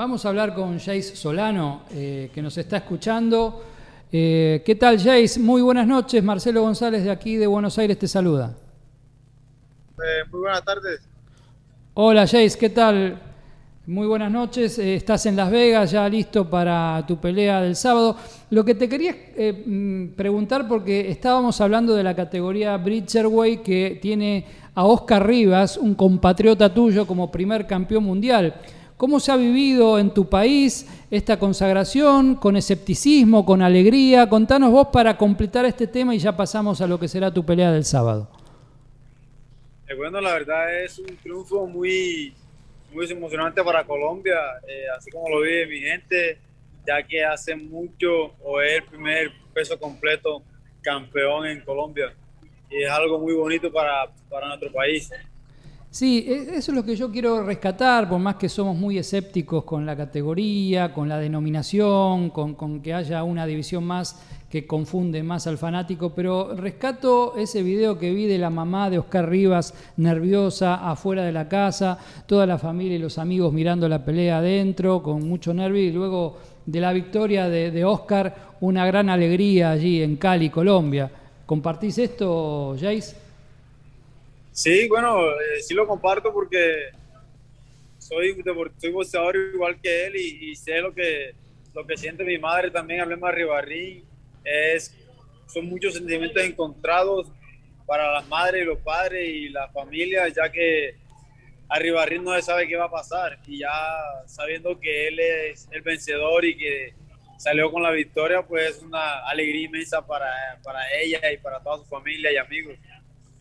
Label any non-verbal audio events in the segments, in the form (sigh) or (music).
Vamos a hablar con Jace Solano, eh, que nos está escuchando. Eh, ¿Qué tal, Jace? Muy buenas noches. Marcelo González de aquí de Buenos Aires te saluda. Eh, muy buenas tardes. Hola, Jace, ¿qué tal? Muy buenas noches. estás en Las Vegas, ya listo para tu pelea del sábado. Lo que te quería mm, preguntar, porque estábamos hablando de la categoría Bridgerway, que tiene a Oscar Rivas, un compatriota tuyo, como primer campeón mundial. ¿Cómo se ha vivido en tu país esta consagración, con escepticismo, con alegría? Contanos vos para completar este tema y ya pasamos a lo que será tu pelea del sábado. Eh, bueno, la verdad es un triunfo muy, muy emocionante para Colombia, eh, así como lo vive mi gente, ya que hace mucho o es el primer peso completo campeón en Colombia y es algo muy bonito para, para nuestro país. Sí, e, eso es lo que yo quiero rescatar, por más que somos muy escépticos con la categoría, con la denominación, con, que haya una división más que confunde más al fanático, pero rescato ese video que vi de la mamá de Oscar Rivas nerviosa afuera de la casa, toda la familia y los amigos mirando la pelea adentro con mucho nervio y luego de la victoria de, de Oscar una gran alegría allí en Cali, Colombia. ¿Compartís esto, Jace? Sí, bueno, eh, sí lo comparto porque soy, soy boxeador igual que él y, sé lo que, lo que siente mi madre también, Hablemos Ribarrín. Es, son muchos sentimientos encontrados para las madres los padres y la familia, ya que a Ribarrín no se sabe qué va a pasar y ya sabiendo que él es el vencedor y que salió con la victoria, pues es una alegría inmensa para, para ella y para toda su familia y amigos.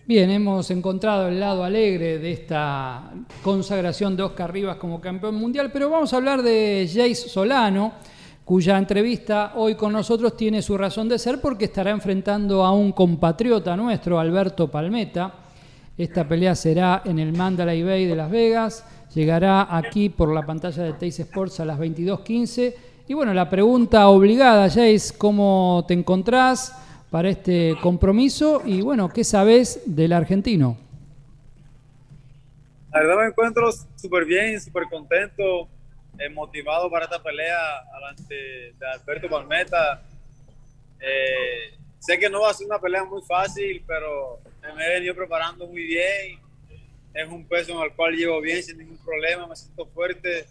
Bien, hemos encontrado el lado alegre de esta consagración de Oscar Rivas como campeón mundial, pero vamos a hablar de Jace Solano, cuya entrevista hoy con nosotros tiene su razón de ser porque estará enfrentando a un compatriota nuestro, Alberto Palmeta. Esta pelea será en el Mandalay Bay de Las Vegas, llegará aquí por la pantalla de Teis Sports a las 22.15. Y bueno, la pregunta obligada, Jace, ¿cómo te encontrás? Para este compromiso y bueno, ¿qué sabes del argentino? La verdad me encuentro súper bien, súper contento, eh, motivado para esta pelea delante de Alberto Palmeta. Eh, sé que no va a ser una pelea muy fácil, pero me he venido preparando muy bien. Es un peso en el cual llevo bien sin ningún problema, me siento fuerte.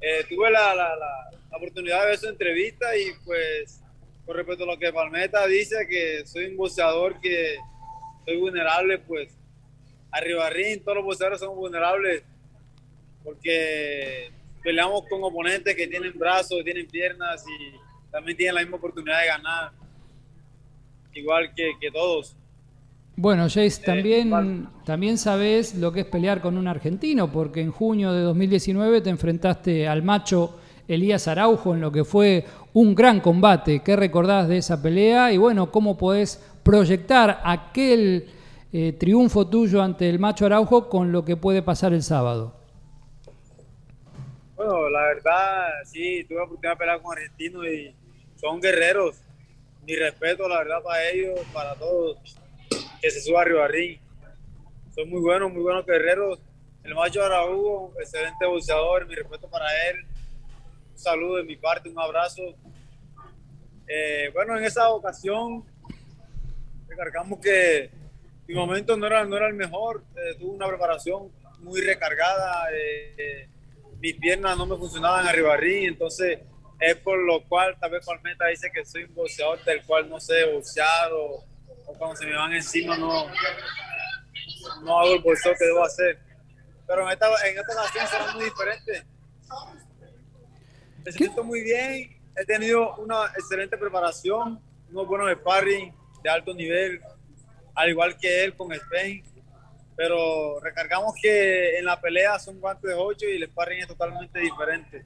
Eh, tuve la, la, la, oportunidad de ver su entrevista y pues con respecto a lo que Palmeta dice, que soy un boxeador que soy vulnerable, pues arriba ring, todos los boxeadores son vulnerables porque peleamos con oponentes que tienen brazos, tienen piernas y también tienen la misma oportunidad de ganar, igual que, todos. Bueno, Jace, eh, también, también sabes lo que es pelear con un argentino, porque en junio de 2019 te enfrentaste al macho Elías Araujo en lo que fue un gran combate. ¿Qué recordás de esa pelea? Y bueno, ¿cómo podés proyectar aquel eh, triunfo tuyo ante el macho Araujo con lo que puede pasar el sábado? Bueno, la verdad, sí, tuve la oportunidad de pelear con argentinos y son guerreros. Mi respeto, la verdad, para ellos, para todos que se suba arriba ring. Son muy buenos, muy buenos guerreros. El macho Araujo, excelente boxeador, mi respeto para él saludo de mi parte, un abrazo. Eh, bueno, en esa ocasión recargamos que mi momento no era, no era el mejor, eh, tuve una preparación muy recargada, eh, mis piernas no me funcionaban arriba ring, entonces es por lo cual tal vez Palmeta dice que soy un boxeador del cual no sé boxear o, cuando se me van encima no, no hago el boxeo que debo hacer. Pero en esta, en esta ocasión será muy diferente me siento muy bien. He tenido una excelente preparación, unos buenos sparring de alto nivel, al igual que él con Spain. Pero recargamos que en la pelea son guantes de 8 y el sparring es totalmente diferente.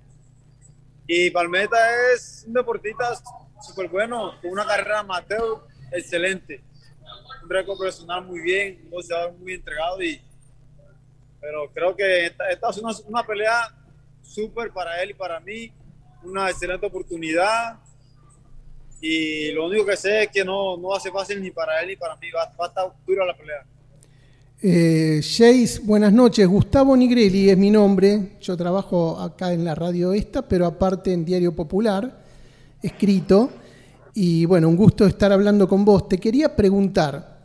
Y Palmeta es un deportista súper bueno, con una carrera amateur excelente. Un récord profesional muy bien, un boxeador muy entregado. Y, pero creo que esta, esta es una, una pelea súper para él y para mí una excelente oportunidad y lo único que sé es que no, no hace fácil ni para él ni para mí, va, a estar dura la pelea. Eh, Jace, buenas noches. Gustavo Nigrelli es mi nombre. Yo trabajo acá en la radio esta, pero aparte en Diario Popular, escrito. Y bueno, un gusto estar hablando con vos. Te quería preguntar,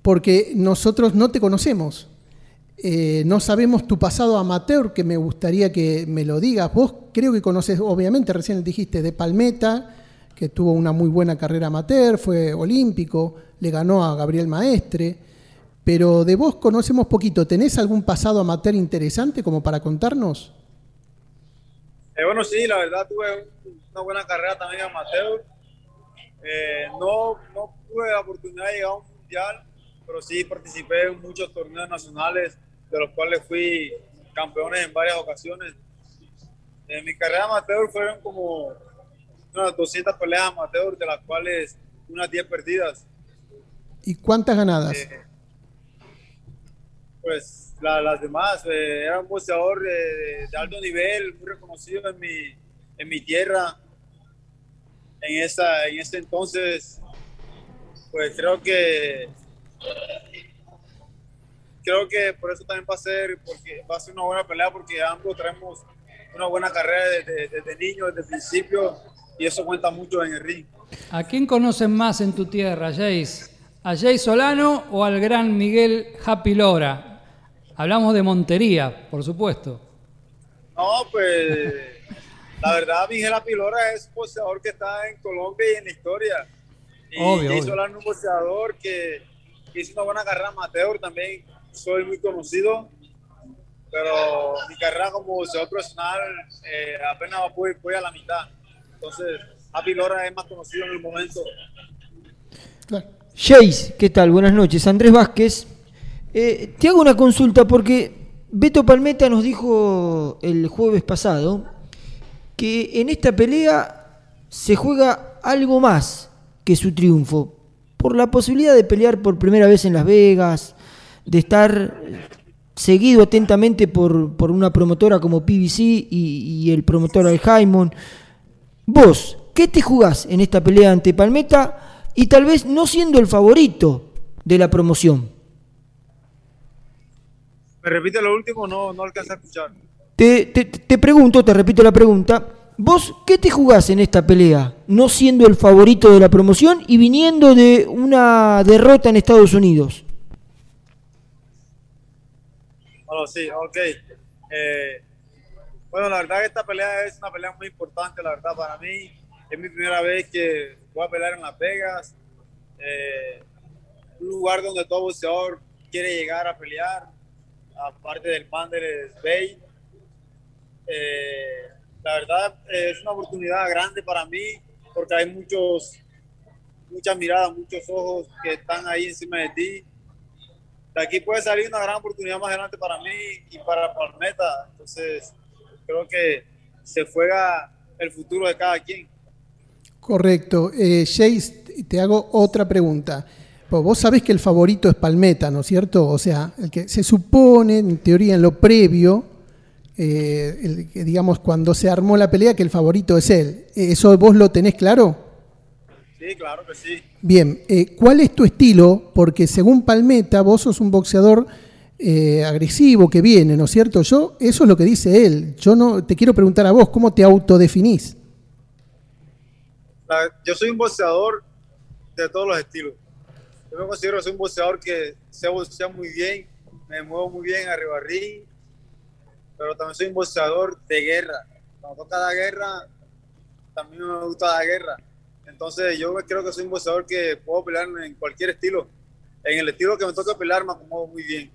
porque nosotros no te conocemos. Eh, no sabemos tu pasado amateur, que me gustaría que me lo digas. Vos creo que conoces, obviamente, recién dijiste, de Palmeta, que tuvo una muy buena carrera amateur, fue olímpico, le ganó a Gabriel Maestre, pero de vos conocemos poquito. ¿Tenés algún pasado amateur interesante como para contarnos? Eh, bueno, sí, la verdad tuve una buena carrera también amateur. Eh, no, no tuve la oportunidad de llegar a un mundial, pero sí participé en muchos torneos nacionales de los cuales fui campeones en varias ocasiones. En mi carrera amateur fueron como unas 200 peleas amateur, de las cuales unas 10 perdidas. ¿Y cuántas ganadas? Eh, pues las demás, eh, era un boxeador de, alto nivel, muy reconocido en mi, en mi tierra. En, esa, en ese entonces, pues creo que creo que por eso también va a ser, porque va a ser una buena pelea, porque ambos traemos una buena carrera desde, desde niño, desde el principio, y eso cuenta mucho en el ring. ¿A quién conocen más en tu tierra, Jace? ¿A Jace Solano o al gran Miguel Happy Lora? Hablamos de Montería, por supuesto. No, pues la verdad Miguel Happy Lora es un boxeador que está en Colombia y en la historia. Y Jace Solano es un boxeador que hizo una buena carrera amateur también soy muy conocido, pero mi carrera como boxeador profesional eh, apenas voy, voy, a la mitad. Entonces, Happy Lora es más conocido en el momento. Jace, ¿qué tal? Buenas noches. Andrés Vázquez. Eh, te hago una consulta porque Beto Palmeta nos dijo el jueves pasado que en esta pelea se juega algo más que su triunfo, por la posibilidad de pelear por primera vez en Las Vegas, de estar seguido atentamente por, una promotora como PBC y, el promotor Aljaimon. Vos, ¿qué te jugás en esta pelea ante Palmeta y tal vez no siendo el favorito de la promoción? Me repite lo último, no, no alcanza a escuchar. Te, te, pregunto, te repito la pregunta. ¿Vos qué te jugás en esta pelea? No siendo el favorito de la promoción y viniendo de una derrota en Estados Unidos. Bueno, sí, ok. Eh, bueno, la verdad que esta pelea es una pelea muy importante, la verdad, para mí. Es mi primera vez que voy a pelear en Las Vegas. Eh, un lugar donde todo boxeador quiere llegar a pelear, aparte del Manders Bay. Eh, la verdad es una oportunidad grande para mí porque hay muchos, muchas miradas, muchos ojos que están ahí encima de ti de aquí puede salir una gran oportunidad más adelante para mí y para Palmeta. Entonces, creo que se juega el futuro de cada quien. Correcto. Eh, te hago otra pregunta. Pues vos sabés que el favorito es Palmeta, ¿no es cierto? O sea, el que se supone, en teoría, en lo previo, eh, digamos, cuando se armó la pelea, que el favorito es él. ¿Eso vos lo tenés claro? Sí, claro que sí. Bien, eh, ¿cuál es tu estilo? Porque según Palmeta, vos sos un boxeador eh, agresivo que viene, ¿no es cierto? Yo, eso es lo que dice él. Yo no te quiero preguntar a vos, ¿cómo te autodefinís? Yo soy un boxeador de todos los estilos. Yo me considero que soy un boxeador que se boxea muy bien, me muevo muy bien arriba ring, pero también soy un boxeador de guerra. Cuando toca la guerra, también me gusta la guerra entonces yo creo que soy un boxeador que puedo pelear en cualquier estilo. En el estilo que me toca pelear me acomodo muy bien.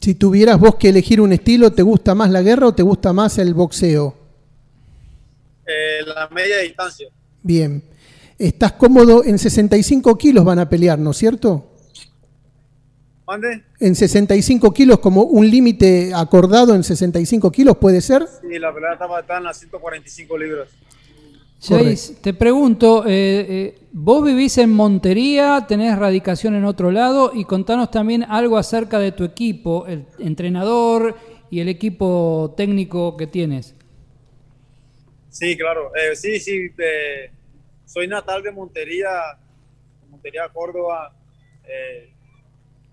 Si tuvieras vos que elegir un estilo, ¿te gusta más la guerra o te gusta más el boxeo? Eh, la media distancia. Bien. ¿Estás cómodo? En 65 kilos van a pelear, ¿no es cierto? ¿Mande? En 65 kilos, como un límite acordado en 65 kilos, ¿puede ser? Sí, la pelea está en las 145 libras. Jace, te pregunto, eh, eh, vos vivís en Montería, tenés radicación en otro lado y contanos también algo acerca de tu equipo, el entrenador y el equipo técnico que tienes. Sí, claro, eh, sí, sí, soy natal de Montería, Montería, Córdoba.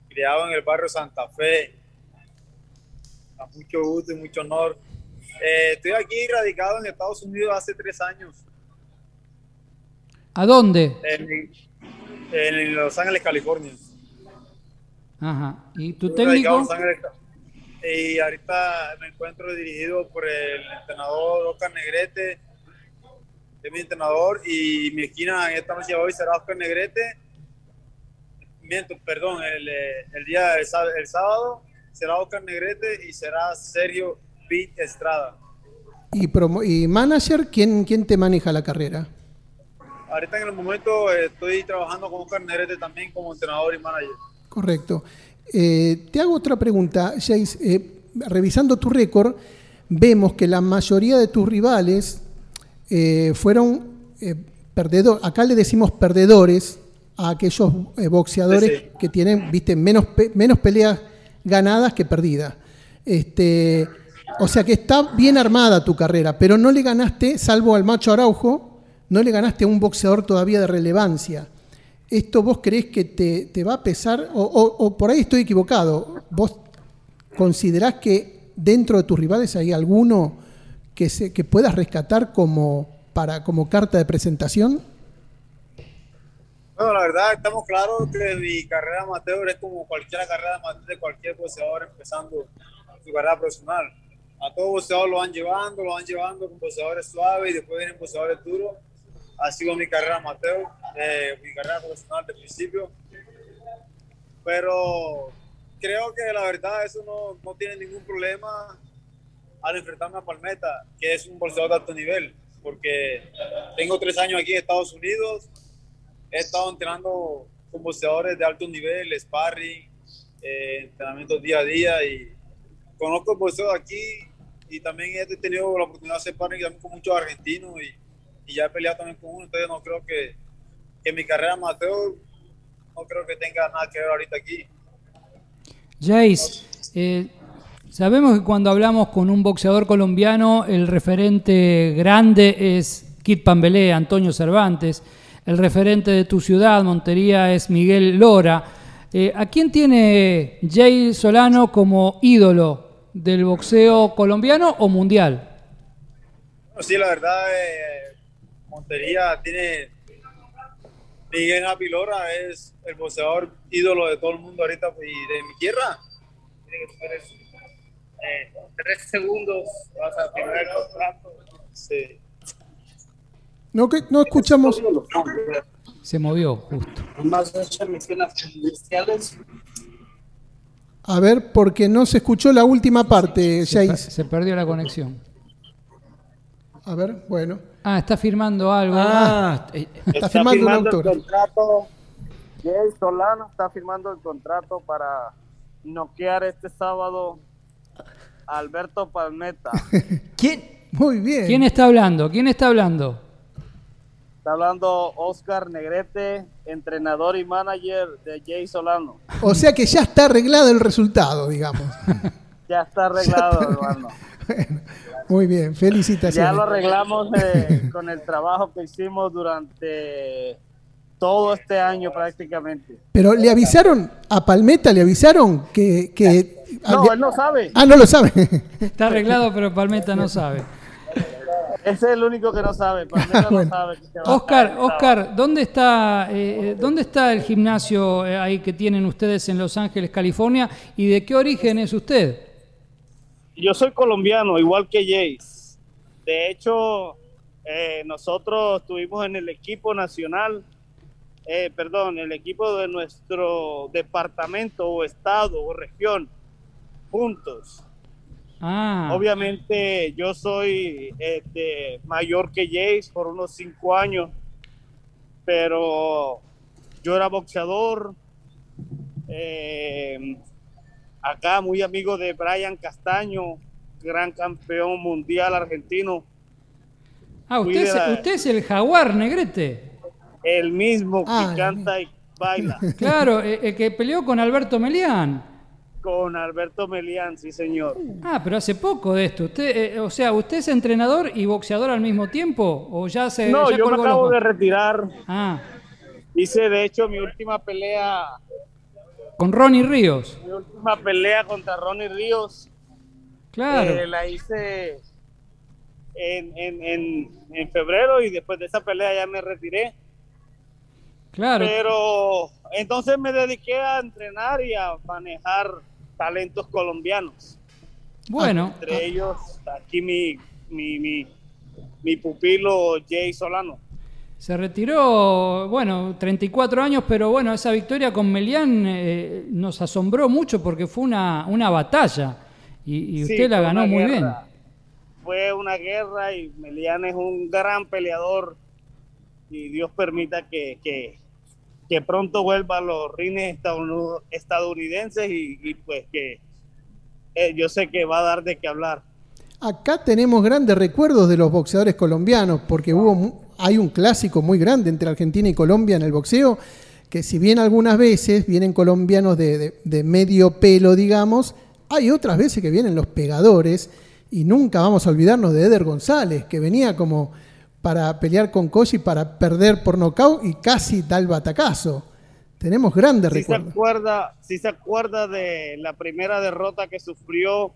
criado en el barrio Santa Fe. A mucho gusto y mucho honor. Eh, estoy aquí radicado en Estados Unidos hace tres años. ¿A dónde? En, en Los Ángeles, California. Ajá. ¿Y tu Estoy técnico? Los Ángeles, y ahorita me encuentro dirigido por el entrenador Oscar Negrete, es mi entrenador, y mi esquina en esta noche hoy será Oscar Negrete. Miento, perdón, el, eh, el día del el sábado será Oscar Negrete y será Sergio Pete Estrada. Y, promo- y manager, ¿quién, ¿quién te maneja la carrera? Ahorita en el momento eh, estoy trabajando con Oscar Negrete también como entrenador y manager. Correcto. Eh, te hago otra pregunta, Jace. Eh, revisando tu récord, vemos que la mayoría de tus rivales eh, fueron perdedores. Acá le decimos perdedores a aquellos boxeadores Sí, sí. que tienen, viste, menos, pe- menos peleas ganadas que perdidas. Este, o sea que está bien armada tu carrera, pero no le ganaste, salvo al macho Araujo, no le ganaste a un boxeador todavía de relevancia. ¿Esto vos creés que te, te va a pesar? O, o- o por ahí estoy equivocado. ¿Vos considerás que dentro de tus rivales hay alguno que, se, que puedas rescatar como, para, como carta de presentación? Bueno, la verdad, estamos claros que mi carrera amateur es como cualquier carrera amateur de cualquier boxeador empezando su carrera profesional. A todo boxeador lo van llevando, lo van llevando con boxeadores suaves y después vienen boxeadores duros. Ha sido mi carrera amateur, eh, mi carrera profesional de principio. Pero creo que la verdad eso no, no tiene ningún problema al enfrentarme a Palmeta, que es un boxeador de alto nivel, porque tengo tres años aquí en Estados Unidos, he estado entrenando con boxeadores de alto nivel, sparring, eh, entrenamientos día a día y conozco boxeo aquí y también he tenido la oportunidad de hacer sparring también con muchos argentinos y, y ya he peleado también con uno, entonces no creo que, que mi carrera amateur no creo que tenga nada que ver ahorita aquí. Jace, eh, sabemos que cuando hablamos con un boxeador colombiano, el referente grande es Kid Pambelé, Antonio Cervantes. El referente de tu ciudad, Montería, es Miguel Lora. Eh, ¿A quién tiene Jay Solano como ídolo del boxeo colombiano o mundial? Sí, la verdad, eh, Montería tiene. Miguel Apilora es el boxeador ídolo de todo el mundo ahorita y de mi tierra. Tiene que eso. Eh, tres segundos vas a firmar el contrato. Sí. No, que, no escuchamos. Se movió justo. Más iniciales. A ver, porque no se escuchó la última parte, Se, Jace. se perdió la conexión. A ver, bueno. Ah, está firmando algo. Ah, eh, Está firmando un el contrato. Jay Solano está firmando el contrato para noquear este sábado a Alberto Palmeta. (laughs) ¿quién? Muy bien. ¿Quién está hablando? ¿Quién está hablando? Está hablando Oscar Negrete, entrenador y manager de Jay Solano. O sea que ya está arreglado el resultado, digamos. (laughs) Ya está (laughs) arreglado, hermano. Bueno, muy bien, felicitaciones. Ya lo arreglamos eh, (laughs) con el trabajo que hicimos durante todo este año prácticamente. Pero le avisaron a Palmeta, le avisaron que... que No, él no sabe. Ah, no lo sabe. (laughs) Está arreglado, pero Palmeta no sabe. Ese es el único que no sabe. (laughs) Bueno. no sabe. que se va a Oscar, sábado. Oscar, ¿dónde está, eh, ¿dónde está el gimnasio eh, ahí que tienen ustedes en Los Ángeles, California? ¿Y de qué origen es usted? Yo soy colombiano, igual que Jace. De hecho, eh, nosotros estuvimos en el equipo nacional, eh, perdón, el equipo de nuestro departamento o estado o región, juntos. Ah, Obviamente yo soy este, mayor que Jace por unos cinco años, pero yo era boxeador. eh, acá muy amigo de Brian Castaño, gran campeón mundial argentino, ah usted, es, usted es el jaguar, Negrete. el mismo Ah, que canta y baila (laughs) Claro, eh, el que peleó con Alberto Melián. con Alberto Melián, sí señor. Ah, pero hace poco de esto. Usted, eh, o sea, ¿usted es entrenador y boxeador al mismo tiempo? ¿O ya se No, ya yo me acabo los- de retirar. Ah, Hice de hecho mi última pelea con Ronnie Ríos. Mi última pelea contra Ronnie Ríos Claro. eh, la hice en, en, en, en febrero y después de esa pelea ya me retiré. Claro. Pero entonces me dediqué a entrenar y a manejar talentos colombianos. Bueno, Entre ellos, aquí mi, mi, mi, mi pupilo Jay Solano. Se retiró, bueno, 34 años, pero bueno, esa victoria con Melián eh, nos asombró mucho porque fue una, una batalla y, y Sí, usted la ganó muy guerra. Fue una guerra y Melian es un gran peleador y Dios permita que, que, que pronto vuelva a los rines estadounidenses y, y pues que eh, yo sé que va a dar de qué hablar. Acá tenemos grandes recuerdos de los boxeadores colombianos, porque hubo hay un clásico muy grande entre Argentina y Colombia en el boxeo, que si bien algunas veces vienen colombianos de, de- de medio pelo, digamos, hay otras veces que vienen los pegadores, y nunca vamos a olvidarnos de Eder González, que venía como para pelear con Koji para perder por nocaut y casi tal batacazo. Tenemos grandes Si se, recuerdos. acuerda, si se acuerda de la primera derrota que sufrió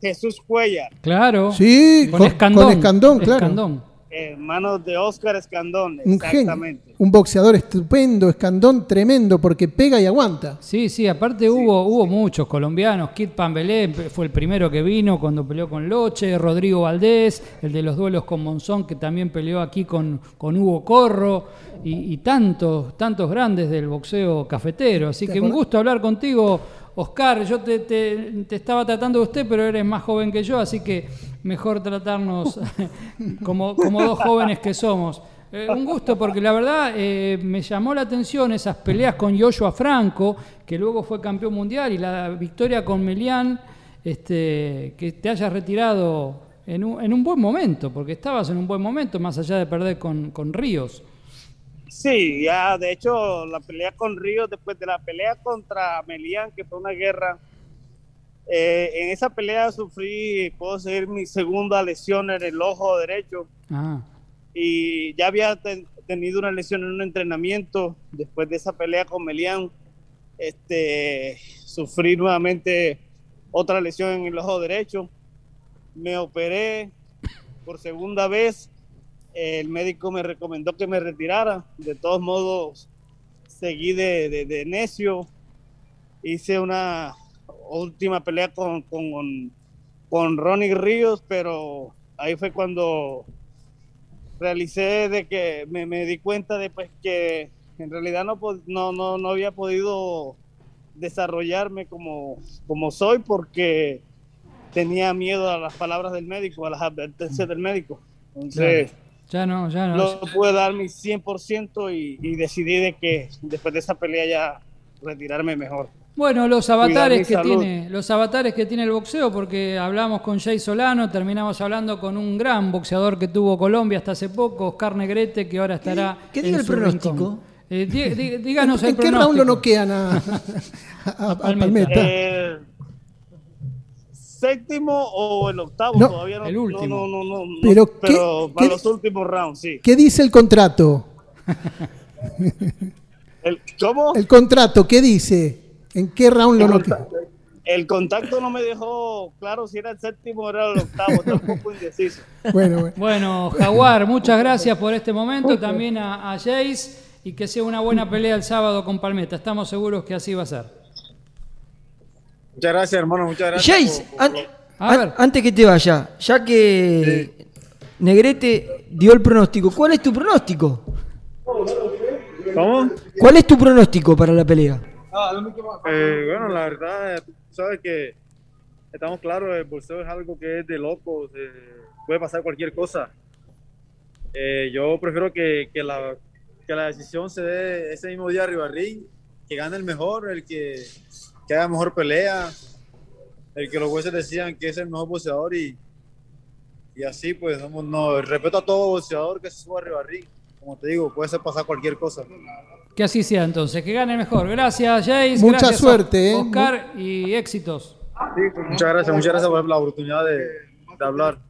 Jesús Cuellar. Claro. Sí, con, con- Escandón. con Escandón, claro. Escandón. Hermano de Oscar Escandón, Un genio, exactamente. un boxeador estupendo, escandón tremendo, porque pega y aguanta. Sí, sí, aparte hubo, hubo muchos colombianos. Kid Pambelé fue el primero que vino cuando peleó con Loche, Rodrigo Valdés, el de los duelos con Monzón, que también peleó aquí con, con Hugo Corro, y, y tantos, tantos grandes del boxeo cafetero. Así ¿Te que un gusto hablar contigo, Oscar. Yo te, te- estaba tratando de usted, pero eres más joven que yo, así que mejor tratarnos (laughs) como, como dos jóvenes que somos. Eh, un gusto porque la verdad eh, me llamó la atención esas peleas con Joshua Franco, que luego fue campeón mundial, y la victoria con Melián, este, que te hayas retirado en un, en un buen momento, porque estabas en un buen momento, más allá de perder con, con Ríos. Sí, ya de hecho la pelea con Ríos, después de la pelea contra Melián, que fue una guerra, eh, en esa pelea sufrí, puedo decir, mi segunda lesión en el ojo derecho Ah, y ya había ten- tenido una lesión en un entrenamiento después de esa pelea con Melián. Este, sufrí nuevamente otra lesión en el ojo derecho. Me operé por segunda vez. El médico me recomendó que me retirara. De todos modos, seguí de, necio. Hice una última pelea con, con, con Ronnie Ríos, pero ahí fue cuando realicé de que me, me di cuenta de pues que en realidad no, no, no, no había podido desarrollarme como, como soy porque tenía miedo a las palabras del médico, a las advertencias del médico. Entonces, ya no, ya no. no pude dar mi 100% y, y decidí de que después de esa pelea ya retirarme mejor. Bueno, los avatares que salud. tiene, los avatares que tiene el boxeo, porque hablamos con Jay Solano, terminamos hablando con un gran boxeador que tuvo Colombia hasta hace poco, Oscar Negrete, que ahora estará. que en diga el pronóstico. rincón. Eh, dí- dí- díganos ¿En el qué pronóstico. round lo noquean a, (laughs) a- a Palmeta. Palmeta? Eh, séptimo o el octavo, No, todavía no. el último. No, no, no, no, Pero no, ¿qué- pero para qué- los últimos rounds, sí. ¿Qué dice el contrato? (laughs) El, ¿Cómo? El contrato, ¿qué dice? ¿En qué round lo noquean? El contacto no me dejó claro si era el séptimo o era el octavo, (laughs) tampoco indeciso. Bueno, bueno. Bueno, Jaguar, muchas gracias por este momento, también a, a Jace, y que sea una buena pelea el sábado con Palmeta. Estamos seguros que así va a ser. Muchas gracias, hermano. Muchas gracias. Jace, por- por- an- A an- ver. antes que te vaya, ya que Negrete dio el pronóstico, ¿cuál es tu pronóstico? ¿Cómo? ¿Cuál es tu pronóstico para la pelea? Eh, bueno, la verdad, tú sabes que estamos claros, el boxeo es algo que es de locos, eh, puede pasar cualquier cosa. Eh, yo prefiero que, que la, que la decisión se dé ese mismo día arriba al ring, que gane el mejor, el que, que haga mejor pelea, el que los jueces decían que es el mejor boxeador y, y así pues, somos- no, respeto a todo boxeador que se suba arriba ring. Como te digo, puede ser pasar cualquier cosa. Que así sea entonces, que gane mejor. Gracias, Jace. Mucha gracias, suerte, ¿eh? Oscar, y éxitos. Muchas gracias, muchas gracias por la oportunidad de, de hablar.